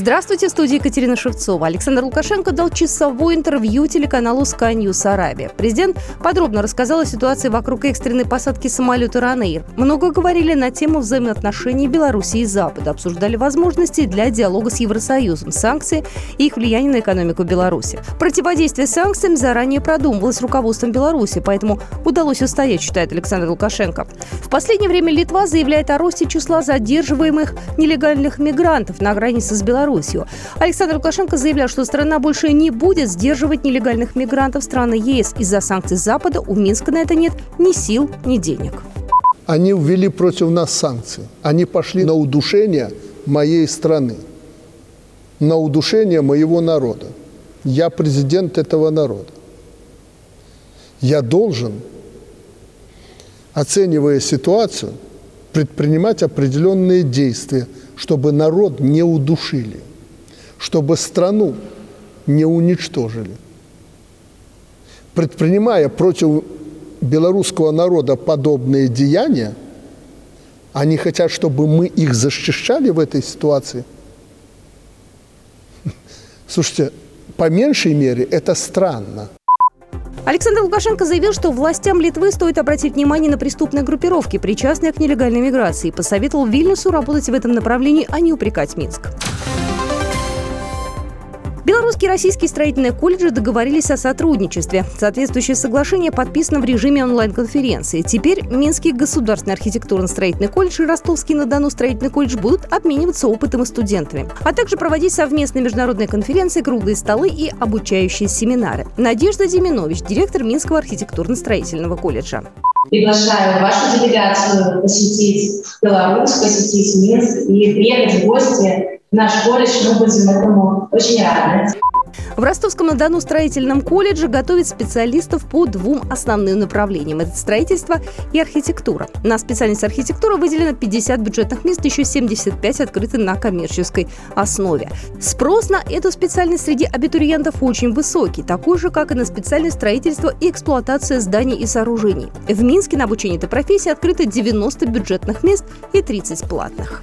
Здравствуйте, в студии Екатерина Шевцова. Александр Лукашенко дал часовое интервью телеканалу Sky News Арабия. Президент подробно рассказал о ситуации вокруг экстренной посадки самолета «Ранейр». Много говорили на тему взаимоотношений Беларуси и Запада. Обсуждали возможности для диалога с Евросоюзом, санкции и их влияние на экономику Беларуси. Противодействие санкциям заранее продумывалось руководством Беларуси, поэтому удалось устоять, считает Александр Лукашенко. В последнее время Литва заявляет о росте числа задерживаемых нелегальных мигрантов на границе с Беларусью Белоруссию. Александр Лукашенко заявлял, что страна больше не будет сдерживать нелегальных мигрантов страны ЕС. Из-за санкций Запада у Минска на это нет ни сил, ни денег. Они ввели против нас санкции. Они пошли на удушение моей страны, на удушение моего народа. Я президент этого народа. Я должен, оценивая ситуацию, предпринимать определенные действия – чтобы народ не удушили, чтобы страну не уничтожили. Предпринимая против белорусского народа подобные деяния, они хотят, чтобы мы их защищали в этой ситуации. Слушайте, по меньшей мере это странно. Александр Лукашенко заявил, что властям Литвы стоит обратить внимание на преступные группировки, причастные к нелегальной миграции, и посоветовал Вильнюсу работать в этом направлении, а не упрекать Минск. Белорусские и российские строительные колледжи договорились о сотрудничестве. Соответствующее соглашение подписано в режиме онлайн-конференции. Теперь Минский государственный архитектурно-строительный колледж и Ростовский-на-Дону строительный колледж будут обмениваться опытом и студентами, а также проводить совместные международные конференции, круглые столы и обучающие семинары. Надежда Деминович, директор Минского архитектурно-строительного колледжа. Приглашаю вашу делегацию посетить Беларусь, посетить Минск и приехать в гости наш колледж, мы будем этому очень рады. В Ростовском-на-Дону строительном колледже готовят специалистов по двум основным направлениям. Это строительство и архитектура. На специальность архитектура выделено 50 бюджетных мест, еще 75 открыты на коммерческой основе. Спрос на эту специальность среди абитуриентов очень высокий, такой же, как и на специальность строительства и эксплуатация зданий и сооружений. В Минске на обучение этой профессии открыто 90 бюджетных мест и 30 платных.